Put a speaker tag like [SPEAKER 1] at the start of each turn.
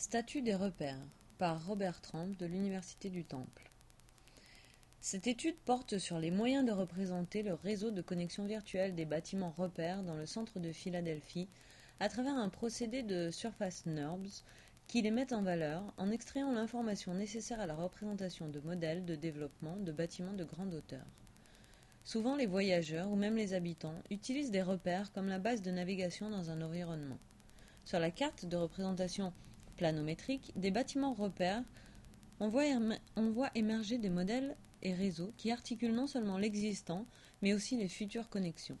[SPEAKER 1] Statut des repères par Robert Trump de l'Université du Temple. Cette étude porte sur les moyens de représenter le réseau de connexion virtuelle des bâtiments repères dans le centre de Philadelphie à travers un procédé de surface NURBS qui les met en valeur en extrayant l'information nécessaire à la représentation de modèles de développement de bâtiments de grande hauteur. Souvent les voyageurs ou même les habitants utilisent des repères comme la base de navigation dans un environnement. Sur la carte de représentation planométrique, des bâtiments repères, on voit émerger des modèles et réseaux qui articulent non seulement l'existant, mais aussi les futures connexions.